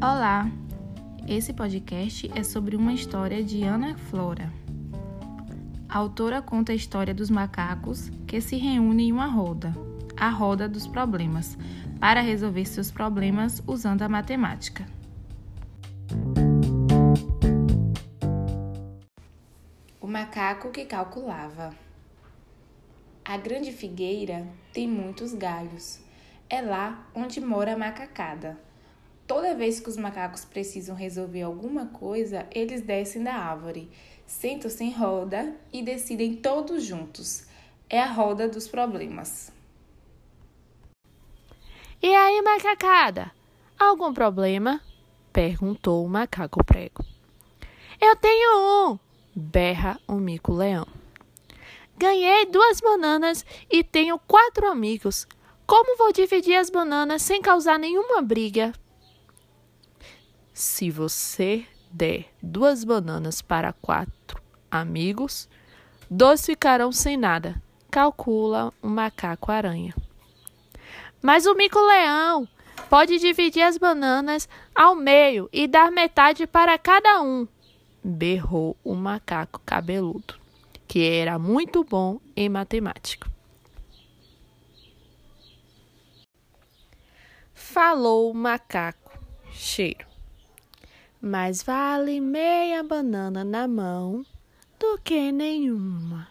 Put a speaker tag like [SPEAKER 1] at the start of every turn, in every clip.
[SPEAKER 1] Olá! Esse podcast é sobre uma história de Ana Flora. A autora conta a história dos macacos que se reúnem em uma roda, a roda dos problemas, para resolver seus problemas usando a matemática. O macaco que calculava. A grande figueira tem muitos galhos. É lá onde mora a macacada. Toda vez que os macacos precisam resolver alguma coisa, eles descem da árvore, sentam-se em roda e decidem todos juntos. É a roda dos problemas.
[SPEAKER 2] E aí, macacada? Algum problema? perguntou o macaco prego. Eu tenho um, berra o mico-leão. Ganhei duas bananas e tenho quatro amigos. Como vou dividir as bananas sem causar nenhuma briga? Se você der duas bananas para quatro amigos, dois ficarão sem nada, calcula o um macaco-aranha. Mas o mico-leão pode dividir as bananas ao meio e dar metade para cada um, berrou o macaco cabeludo, que era muito bom em matemática. Falou o macaco cheiro. Mais vale meia banana na mão do que nenhuma.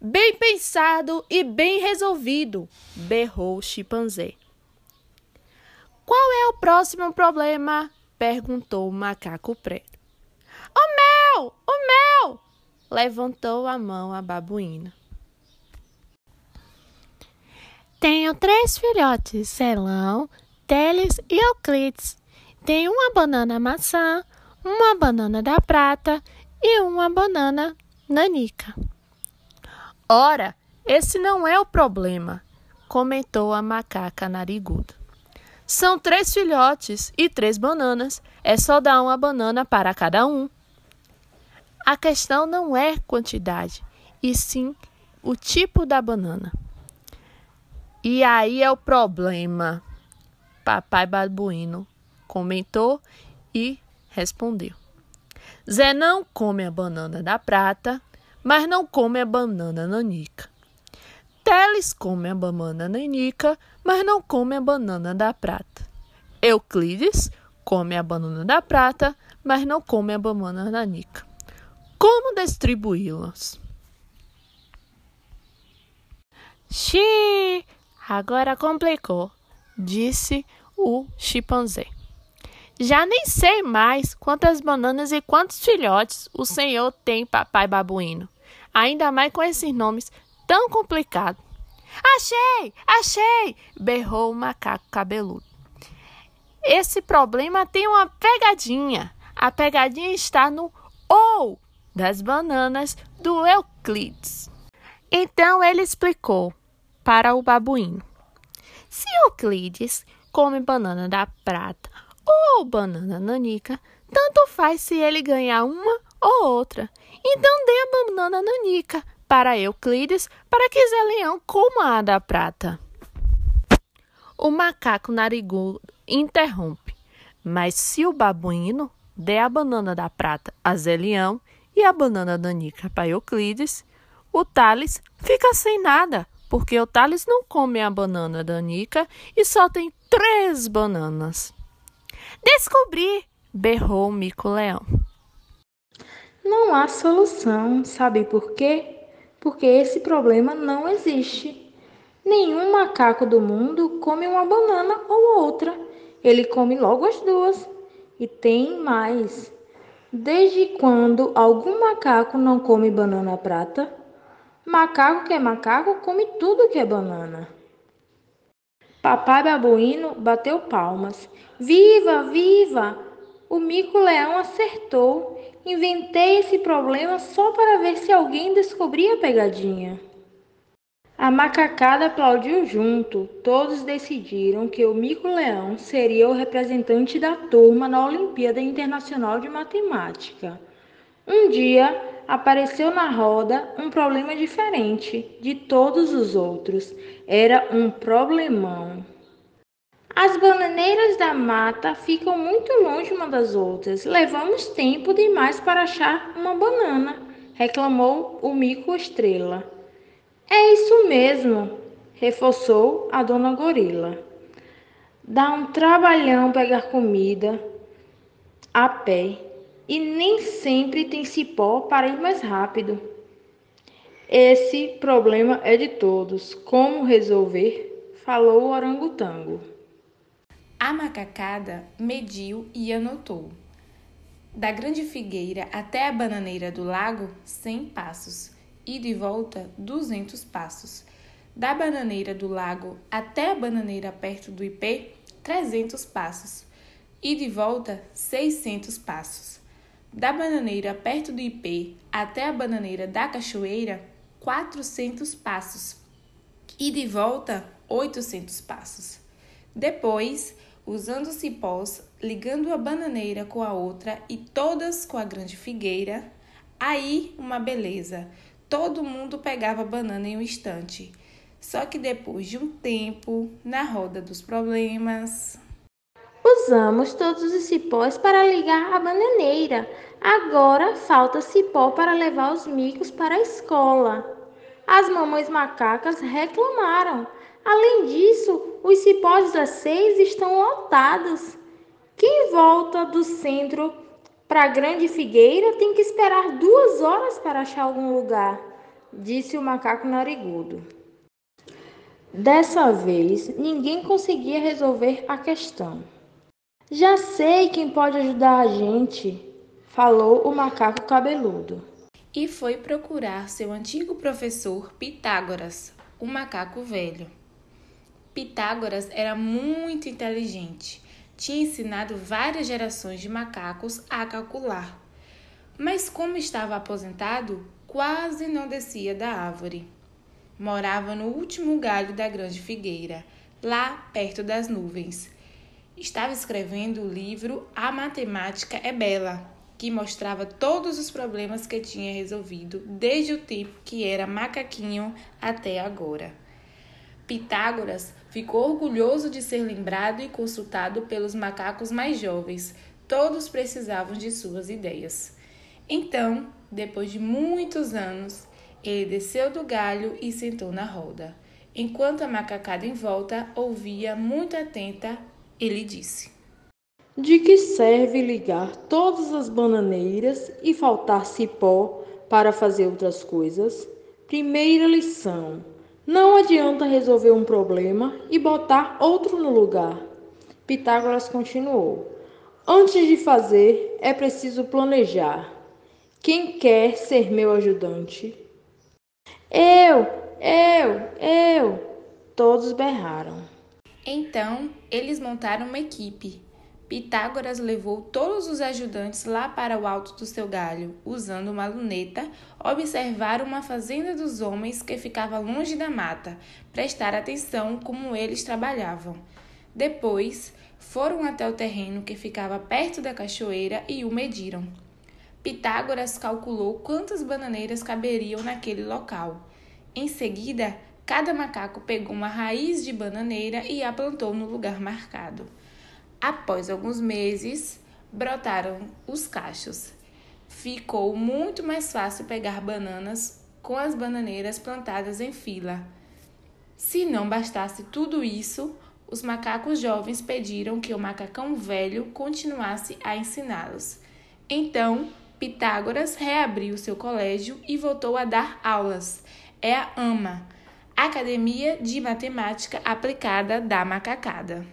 [SPEAKER 2] Bem pensado e bem resolvido, berrou o chimpanzé. Qual é o próximo problema? perguntou o macaco preto. O meu! O meu! levantou a mão a babuína. Tenho três filhotes, Celão, Teles e Euclides. Tem uma banana maçã, uma banana da prata e uma banana nanica. Ora, esse não é o problema, comentou a macaca nariguda. São três filhotes e três bananas. É só dar uma banana para cada um. A questão não é quantidade, e sim o tipo da banana. E aí é o problema. Papai babuíno comentou e respondeu. Zé não come a banana da prata, mas não come a banana nanica. Teles come a banana nanica, mas não come a banana da prata. Euclides come a banana da prata, mas não come a banana nanica. Como distribuí-las? Xiii, agora complicou, disse o chimpanzé. Já nem sei mais quantas bananas e quantos filhotes o senhor tem, papai babuíno. Ainda mais com esses nomes tão complicados. Achei! Achei! berrou o macaco cabeludo. Esse problema tem uma pegadinha. A pegadinha está no ou das bananas do Euclides. Então ele explicou para o babuíno: Se Euclides come banana da prata ou banana nanica, tanto faz se ele ganhar uma ou outra. Então dê a banana nanica para Euclides, para que Zé Leão coma a da prata. O macaco narigudo interrompe, mas se o babuíno der a banana da prata a Zé Leão e a banana nanica para Euclides, o Thales fica sem nada, porque o Thales não come a banana danica e só tem três bananas. Descobri! berrou o mico-leão.
[SPEAKER 3] Não há solução, sabe por quê? Porque esse problema não existe. Nenhum macaco do mundo come uma banana ou outra. Ele come logo as duas. E tem mais. Desde quando algum macaco não come banana prata? Macaco que é macaco come tudo que é banana. Papai babuíno bateu palmas. Viva, viva! O mico-leão acertou. Inventei esse problema só para ver se alguém descobria a pegadinha. A macacada aplaudiu junto. Todos decidiram que o mico-leão seria o representante da turma na Olimpíada Internacional de Matemática. Um dia, apareceu na roda um problema diferente de todos os outros. Era um problemão. As bananeiras da mata ficam muito longe uma das outras. Levamos tempo demais para achar uma banana, reclamou o mico estrela. É isso mesmo, reforçou a dona gorila. Dá um trabalhão pegar comida a pé e nem sempre tem cipó para ir mais rápido. Esse problema é de todos. Como resolver? Falou o orangotango.
[SPEAKER 1] A macacada mediu e anotou. Da grande figueira até a bananeira do lago, cem passos, e de volta, duzentos passos. Da bananeira do lago até a bananeira perto do ipê, trezentos passos, e de volta, seiscentos passos. Da bananeira perto do ipê até a bananeira da cachoeira, quatrocentos passos, e de volta, oitocentos passos. Depois, usando cipós, ligando a bananeira com a outra e todas com a grande figueira. Aí, uma beleza. Todo mundo pegava banana em um instante. Só que depois de um tempo, na roda dos problemas.
[SPEAKER 3] Usamos todos os cipós para ligar a bananeira. Agora falta cipó para levar os micos para a escola. As mamães macacas reclamaram. Além disso, os cipós das seis estão lotados. Quem volta do centro para a grande figueira tem que esperar duas horas para achar algum lugar, disse o macaco narigudo. Dessa vez, ninguém conseguia resolver a questão. Já sei quem pode ajudar a gente, falou o macaco cabeludo.
[SPEAKER 1] E foi procurar seu antigo professor Pitágoras, o macaco velho. Pitágoras era muito inteligente. Tinha ensinado várias gerações de macacos a calcular. Mas, como estava aposentado, quase não descia da árvore. Morava no último galho da grande figueira, lá perto das nuvens. Estava escrevendo o livro A Matemática é Bela, que mostrava todos os problemas que tinha resolvido desde o tempo que era macaquinho até agora. Pitágoras ficou orgulhoso de ser lembrado e consultado pelos macacos mais jovens. Todos precisavam de suas ideias. Então, depois de muitos anos, ele desceu do galho e sentou na roda. Enquanto a macacada em volta ouvia muito atenta, ele disse:
[SPEAKER 3] De que serve ligar todas as bananeiras e faltar cipó para fazer outras coisas? Primeira lição não adianta resolver um problema e botar outro no lugar. Pitágoras continuou: Antes de fazer, é preciso planejar. Quem quer ser meu ajudante? Eu, eu, eu! Todos berraram.
[SPEAKER 1] Então, eles montaram uma equipe Pitágoras levou todos os ajudantes lá para o alto do seu galho, usando uma luneta, observar uma fazenda dos homens que ficava longe da mata, prestar atenção como eles trabalhavam. Depois, foram até o terreno que ficava perto da cachoeira e o mediram. Pitágoras calculou quantas bananeiras caberiam naquele local. Em seguida, cada macaco pegou uma raiz de bananeira e a plantou no lugar marcado. Após alguns meses, brotaram os cachos. Ficou muito mais fácil pegar bananas com as bananeiras plantadas em fila. Se não bastasse tudo isso, os macacos jovens pediram que o macacão velho continuasse a ensiná-los. Então, Pitágoras reabriu seu colégio e voltou a dar aulas. É a AMA, Academia de Matemática Aplicada da Macacada.